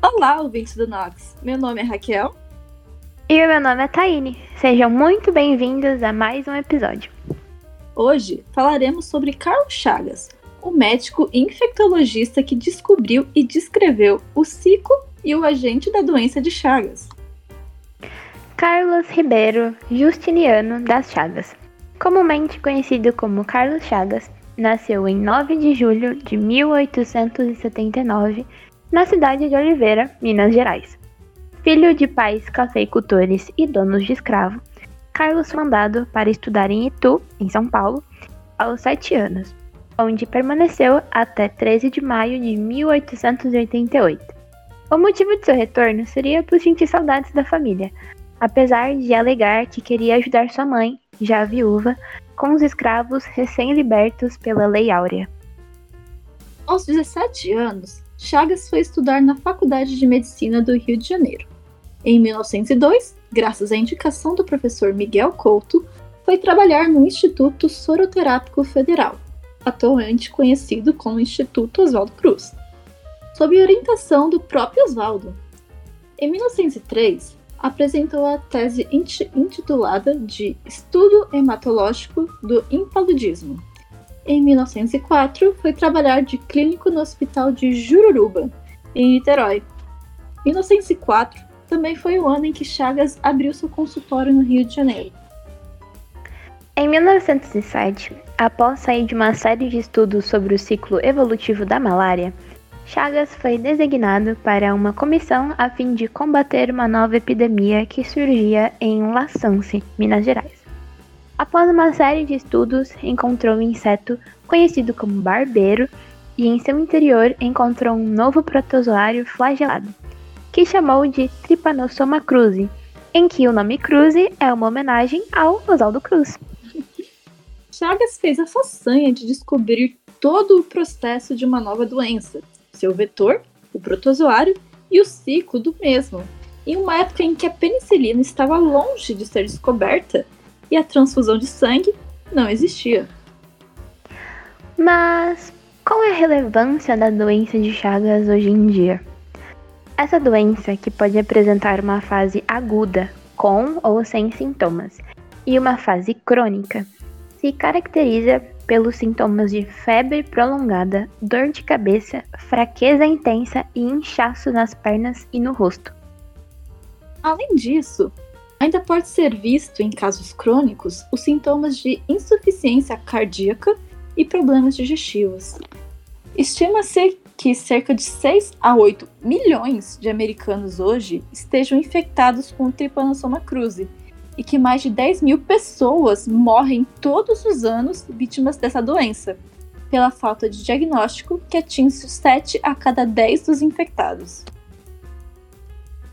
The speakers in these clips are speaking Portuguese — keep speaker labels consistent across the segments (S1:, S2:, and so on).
S1: Olá, ouvintes do Nox. Meu nome é Raquel.
S2: E o meu nome é Taine. Sejam muito bem-vindos a mais um episódio.
S1: Hoje falaremos sobre Carlos Chagas, o médico infectologista que descobriu e descreveu o ciclo e o agente da doença de Chagas.
S2: Carlos Ribeiro Justiniano das Chagas, comumente conhecido como Carlos Chagas, nasceu em 9 de julho de 1879 na cidade de Oliveira, Minas Gerais. Filho de pais cafeicultores e donos de escravo, Carlos foi mandado para estudar em Itu, em São Paulo, aos 7 anos, onde permaneceu até 13 de maio de 1888. O motivo de seu retorno seria por sentir saudades da família, apesar de alegar que queria ajudar sua mãe, já viúva, com os escravos recém-libertos pela Lei Áurea.
S1: Aos 17 anos, Chagas foi estudar na Faculdade de Medicina do Rio de Janeiro. Em 1902, graças à indicação do professor Miguel Couto, foi trabalhar no Instituto Soroterápico Federal, atualmente conhecido como Instituto Oswaldo Cruz, sob orientação do próprio Oswaldo. Em 1903, apresentou a tese intitulada de Estudo Hematológico do Impaludismo, em 1904, foi trabalhar de clínico no Hospital de Jururuba, em Niterói. 1904 também foi o ano em que Chagas abriu seu consultório no Rio de Janeiro.
S2: Em 1907, após sair de uma série de estudos sobre o ciclo evolutivo da malária, Chagas foi designado para uma comissão a fim de combater uma nova epidemia que surgia em Laçance, Minas Gerais. Após uma série de estudos, encontrou um inseto conhecido como barbeiro e em seu interior encontrou um novo protozoário flagelado, que chamou de Trypanosoma cruzi, em que o nome cruzi é uma homenagem ao Oswaldo Cruz.
S1: Chagas fez a façanha de descobrir todo o processo de uma nova doença, seu vetor, o protozoário e o ciclo do mesmo, em uma época em que a penicilina estava longe de ser descoberta e a transfusão de sangue não existia.
S2: Mas qual é a relevância da doença de Chagas hoje em dia? Essa doença, que pode apresentar uma fase aguda, com ou sem sintomas, e uma fase crônica, se caracteriza pelos sintomas de febre prolongada, dor de cabeça, fraqueza intensa e inchaço nas pernas e no rosto.
S1: Além disso, Ainda pode ser visto, em casos crônicos, os sintomas de insuficiência cardíaca e problemas digestivos. Estima-se que cerca de 6 a 8 milhões de americanos hoje estejam infectados com o Trypanosoma cruzi e que mais de 10 mil pessoas morrem todos os anos vítimas dessa doença, pela falta de diagnóstico que atinge 7 a cada 10 dos infectados.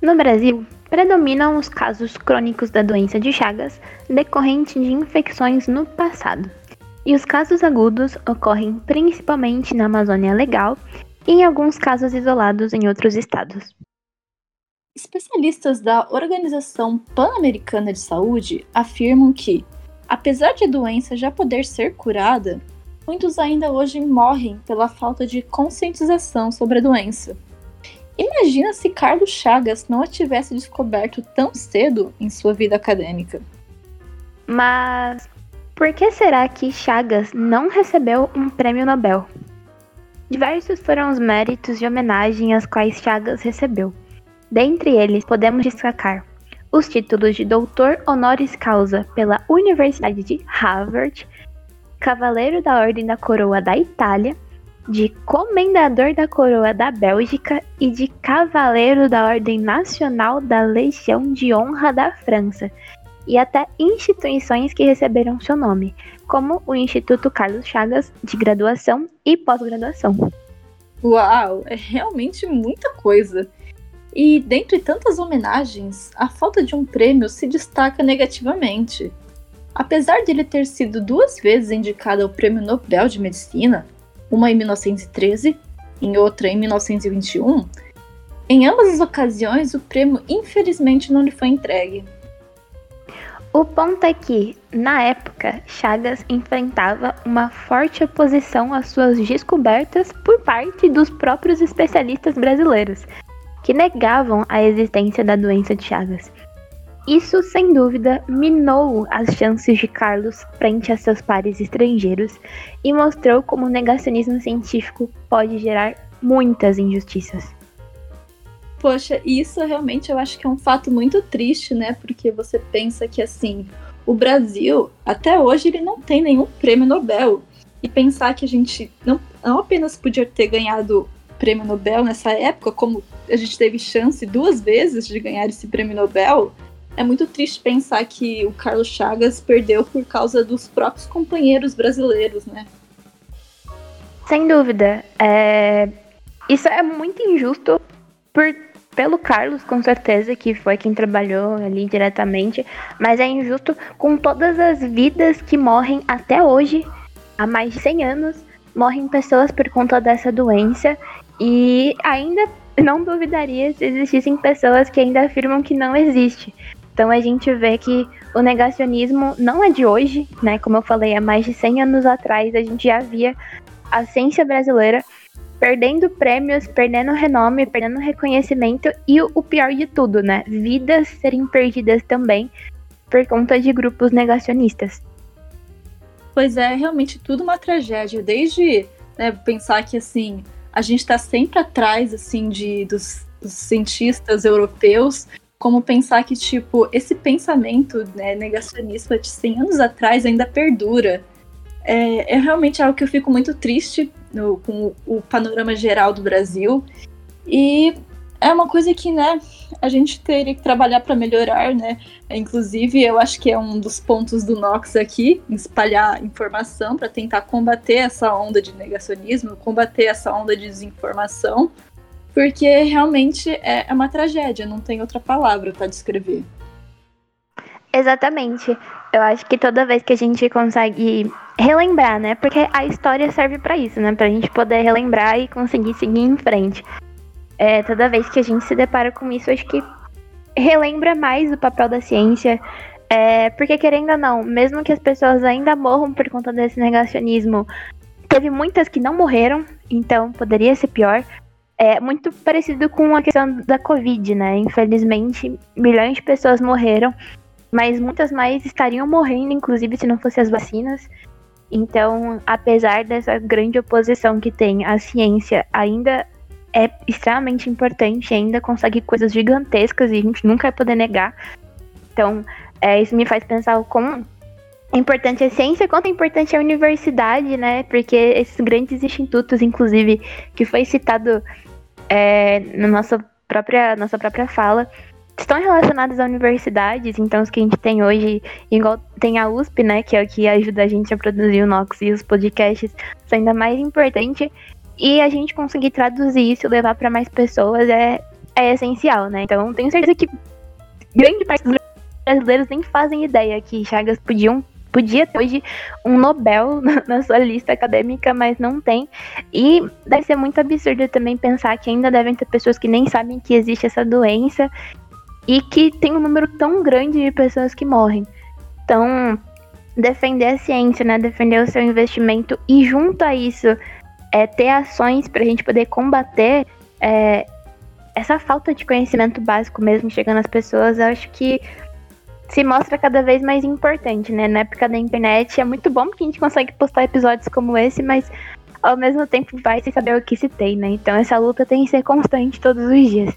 S2: No Brasil, predominam os casos crônicos da doença de Chagas decorrente de infecções no passado. E os casos agudos ocorrem principalmente na Amazônia Legal e em alguns casos isolados em outros estados.
S1: Especialistas da Organização Pan-Americana de Saúde afirmam que, apesar de a doença já poder ser curada, muitos ainda hoje morrem pela falta de conscientização sobre a doença. Imagina se Carlos Chagas não a tivesse descoberto tão cedo em sua vida acadêmica.
S2: Mas por que será que Chagas não recebeu um prêmio Nobel? Diversos foram os méritos e homenagem às quais Chagas recebeu. Dentre eles, podemos destacar os títulos de Doutor Honoris Causa pela Universidade de Harvard, Cavaleiro da Ordem da Coroa da Itália de Comendador da Coroa da Bélgica e de Cavaleiro da Ordem Nacional da Legião de Honra da França, e até instituições que receberam seu nome, como o Instituto Carlos Chagas de graduação e pós-graduação.
S1: Uau, é realmente muita coisa. E dentre tantas homenagens, a falta de um prêmio se destaca negativamente. Apesar de ele ter sido duas vezes indicado ao Prêmio Nobel de Medicina, uma em 1913 e outra em 1921, em ambas as ocasiões o prêmio infelizmente não lhe foi entregue.
S2: O ponto é que, na época, Chagas enfrentava uma forte oposição às suas descobertas por parte dos próprios especialistas brasileiros, que negavam a existência da doença de Chagas. Isso, sem dúvida, minou as chances de Carlos frente a seus pares estrangeiros e mostrou como o negacionismo científico pode gerar muitas injustiças.
S1: Poxa, isso realmente eu acho que é um fato muito triste, né? Porque você pensa que assim, o Brasil, até hoje, ele não tem nenhum prêmio Nobel. E pensar que a gente não, não apenas podia ter ganhado prêmio Nobel nessa época, como a gente teve chance duas vezes de ganhar esse prêmio Nobel, é muito triste pensar que o Carlos Chagas perdeu por causa dos próprios companheiros brasileiros, né?
S2: Sem dúvida. É... Isso é muito injusto por pelo Carlos, com certeza, que foi quem trabalhou ali diretamente, mas é injusto com todas as vidas que morrem até hoje, há mais de 100 anos, morrem pessoas por conta dessa doença e ainda não duvidaria se existissem pessoas que ainda afirmam que não existe. Então a gente vê que o negacionismo não é de hoje, né? Como eu falei, há mais de 100 anos atrás a gente já via a ciência brasileira perdendo prêmios, perdendo renome, perdendo reconhecimento e o pior de tudo, né? Vidas serem perdidas também por conta de grupos negacionistas.
S1: Pois é, realmente tudo uma tragédia. Desde né, pensar que assim a gente está sempre atrás assim de dos, dos, cientistas europeus, como pensar que tipo esse pensamento né, negacionista de 100 anos atrás ainda perdura. É, é realmente algo que eu fico muito triste no, com o panorama geral do Brasil. E é uma coisa que, né, a gente teria que trabalhar para melhorar, né? Inclusive, eu acho que é um dos pontos do Nox aqui, espalhar informação para tentar combater essa onda de negacionismo, combater essa onda de desinformação, porque realmente é, é uma tragédia, não tem outra palavra para descrever.
S2: Exatamente. Eu acho que toda vez que a gente consegue relembrar, né? Porque a história serve para isso, né? Pra gente poder relembrar e conseguir seguir em frente. É, toda vez que a gente se depara com isso, acho que relembra mais o papel da ciência. É, porque, querendo ou não, mesmo que as pessoas ainda morram por conta desse negacionismo, teve muitas que não morreram, então poderia ser pior. É muito parecido com a questão da Covid, né? Infelizmente, milhões de pessoas morreram, mas muitas mais estariam morrendo, inclusive, se não fossem as vacinas. Então, apesar dessa grande oposição que tem, a ciência ainda é extremamente importante, ainda consegue coisas gigantescas e a gente nunca vai poder negar. Então, é, isso me faz pensar o quão importante é a ciência, quanto é importante a universidade, né? Porque esses grandes institutos, inclusive, que foi citado é, na nossa própria, nossa própria fala, estão relacionadas a universidades, então os que a gente tem hoje, igual tem a USP, né, que é o que ajuda a gente a produzir o Nox e os podcasts, são ainda mais importante. E a gente conseguir traduzir isso, levar para mais pessoas é, é essencial, né? Então tenho certeza que grande parte dos brasileiros nem fazem ideia que Chagas podiam podia ter hoje um Nobel na sua lista acadêmica, mas não tem. E deve ser muito absurdo também pensar que ainda devem ter pessoas que nem sabem que existe essa doença e que tem um número tão grande de pessoas que morrem. Então, defender a ciência, né, defender o seu investimento e junto a isso é, ter ações para a gente poder combater é, essa falta de conhecimento básico mesmo chegando às pessoas, eu acho que se mostra cada vez mais importante, né? Na época da internet é muito bom porque a gente consegue postar episódios como esse, mas ao mesmo tempo vai se saber o que se tem, né? Então essa luta tem que ser constante todos os dias.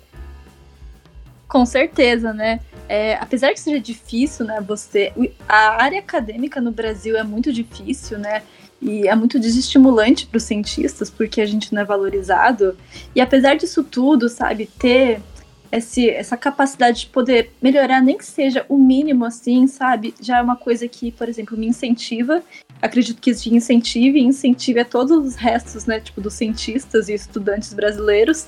S1: Com certeza, né? É, apesar que seja difícil, né? Você. A área acadêmica no Brasil é muito difícil, né? E é muito desestimulante para os cientistas, porque a gente não é valorizado. E apesar disso tudo, sabe, ter esse, essa capacidade de poder melhorar, nem que seja o mínimo assim, sabe, já é uma coisa que, por exemplo, me incentiva. Acredito que isso incentive e incentive a todos os restos, né, tipo, dos cientistas e estudantes brasileiros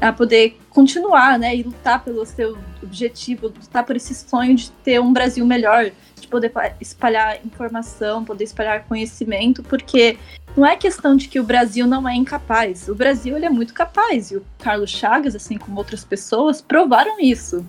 S1: a poder continuar, né, e lutar pelo seu objetivo, lutar por esse sonho de ter um Brasil melhor, de poder espalhar informação, poder espalhar conhecimento, porque não é questão de que o Brasil não é incapaz. O Brasil ele é muito capaz e o Carlos Chagas, assim como outras pessoas, provaram isso.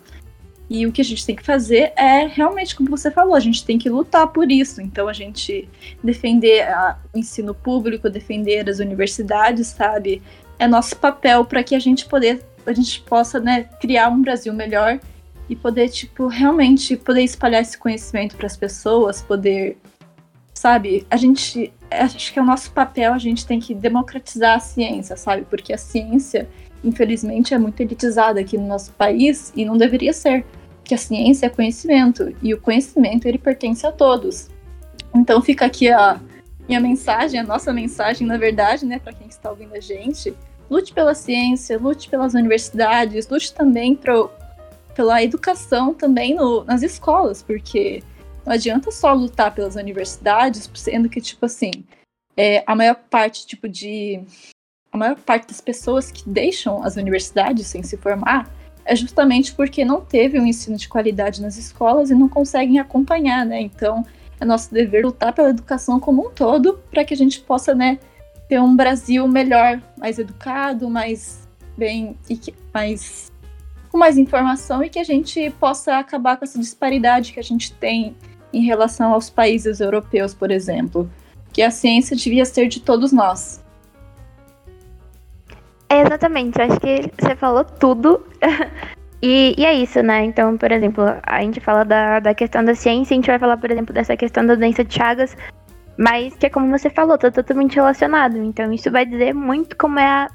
S1: E o que a gente tem que fazer é realmente, como você falou, a gente tem que lutar por isso. Então, a gente defender a, o ensino público, defender as universidades, sabe? é nosso papel para que a gente poder a gente possa, né, criar um Brasil melhor e poder, tipo, realmente poder espalhar esse conhecimento para as pessoas, poder, sabe? A gente, acho que é o nosso papel, a gente tem que democratizar a ciência, sabe? Porque a ciência, infelizmente, é muito elitizada aqui no nosso país e não deveria ser. Que a ciência é conhecimento e o conhecimento ele pertence a todos. Então fica aqui a minha mensagem, a nossa mensagem, na verdade, né, para quem está ouvindo a gente. Lute pela ciência, lute pelas universidades, lute também pro, pela educação também no, nas escolas, porque não adianta só lutar pelas universidades, sendo que, tipo assim, é, a maior parte, tipo, de. A maior parte das pessoas que deixam as universidades sem se formar é justamente porque não teve um ensino de qualidade nas escolas e não conseguem acompanhar, né? Então, é nosso dever lutar pela educação como um todo para que a gente possa, né, ter um Brasil melhor, mais educado, mais bem e que, mais com mais informação e que a gente possa acabar com essa disparidade que a gente tem em relação aos países europeus, por exemplo, que a ciência devia ser de todos nós.
S2: É exatamente, acho que você falou tudo. E, e, é isso, né? Então, por exemplo, a gente fala da, da questão da ciência, a gente vai falar, por exemplo, dessa questão da doença de Chagas, mas que é como você falou, tá totalmente relacionado. Então, isso vai dizer muito como é a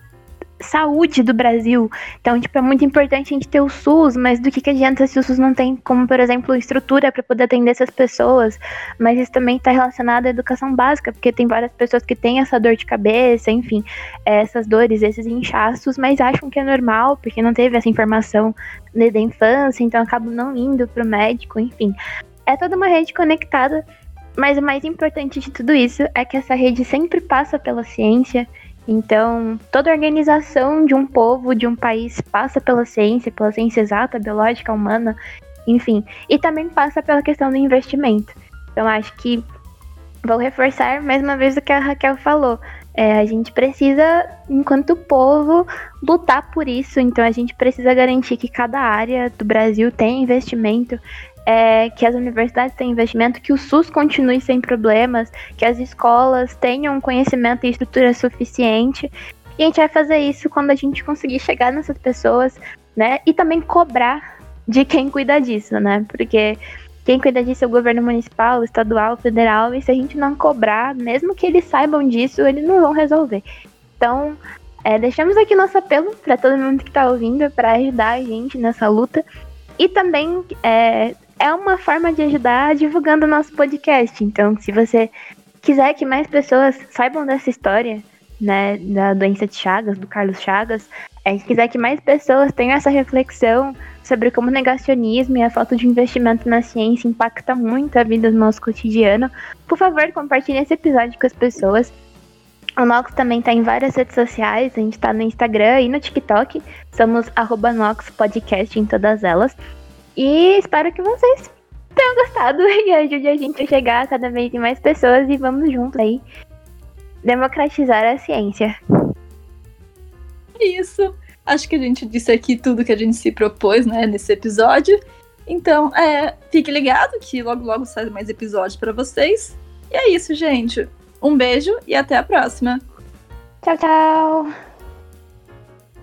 S2: saúde do Brasil. Então, tipo, é muito importante a gente ter o SUS, mas do que, que adianta se o SUS não tem, como, por exemplo, estrutura para poder atender essas pessoas? Mas isso também está relacionado à educação básica, porque tem várias pessoas que têm essa dor de cabeça, enfim, essas dores, esses inchaços, mas acham que é normal, porque não teve essa informação desde a infância, então acabam não indo para o médico, enfim. É toda uma rede conectada, mas o mais importante de tudo isso é que essa rede sempre passa pela ciência então, toda organização de um povo, de um país, passa pela ciência, pela ciência exata, biológica, humana, enfim. E também passa pela questão do investimento. Então, acho que vou reforçar mais uma vez o que a Raquel falou. É, a gente precisa, enquanto povo, lutar por isso. Então, a gente precisa garantir que cada área do Brasil tenha investimento, é, que as universidades tenham investimento, que o SUS continue sem problemas, que as escolas tenham conhecimento e estrutura suficiente. E a gente vai fazer isso quando a gente conseguir chegar nessas pessoas, né? E também cobrar de quem cuida disso, né? Porque quem cuida disso é o governo municipal, estadual, federal, e se a gente não cobrar, mesmo que eles saibam disso, eles não vão resolver. Então, é, deixamos aqui nosso apelo para todo mundo que está ouvindo para ajudar a gente nessa luta. E também é, é uma forma de ajudar divulgando o nosso podcast. Então, se você quiser que mais pessoas saibam dessa história, né, da doença de Chagas, do Carlos Chagas, é, se quiser que mais pessoas tenham essa reflexão sobre como o negacionismo e a falta de investimento na ciência impacta muito a vida do nosso cotidiano, por favor, compartilhe esse episódio com as pessoas. O Nox também está em várias redes sociais, a gente está no Instagram e no TikTok, somos Nox Podcast em todas elas. E espero que vocês tenham gostado e ajude a gente a chegar a cada vez em mais pessoas e vamos juntos aí democratizar a ciência.
S1: Isso. Acho que a gente disse aqui tudo que a gente se propôs, né, nesse episódio. Então, é, fique ligado que logo logo sai mais episódios para vocês. E é isso, gente. Um beijo e até a próxima.
S2: Tchau, tchau.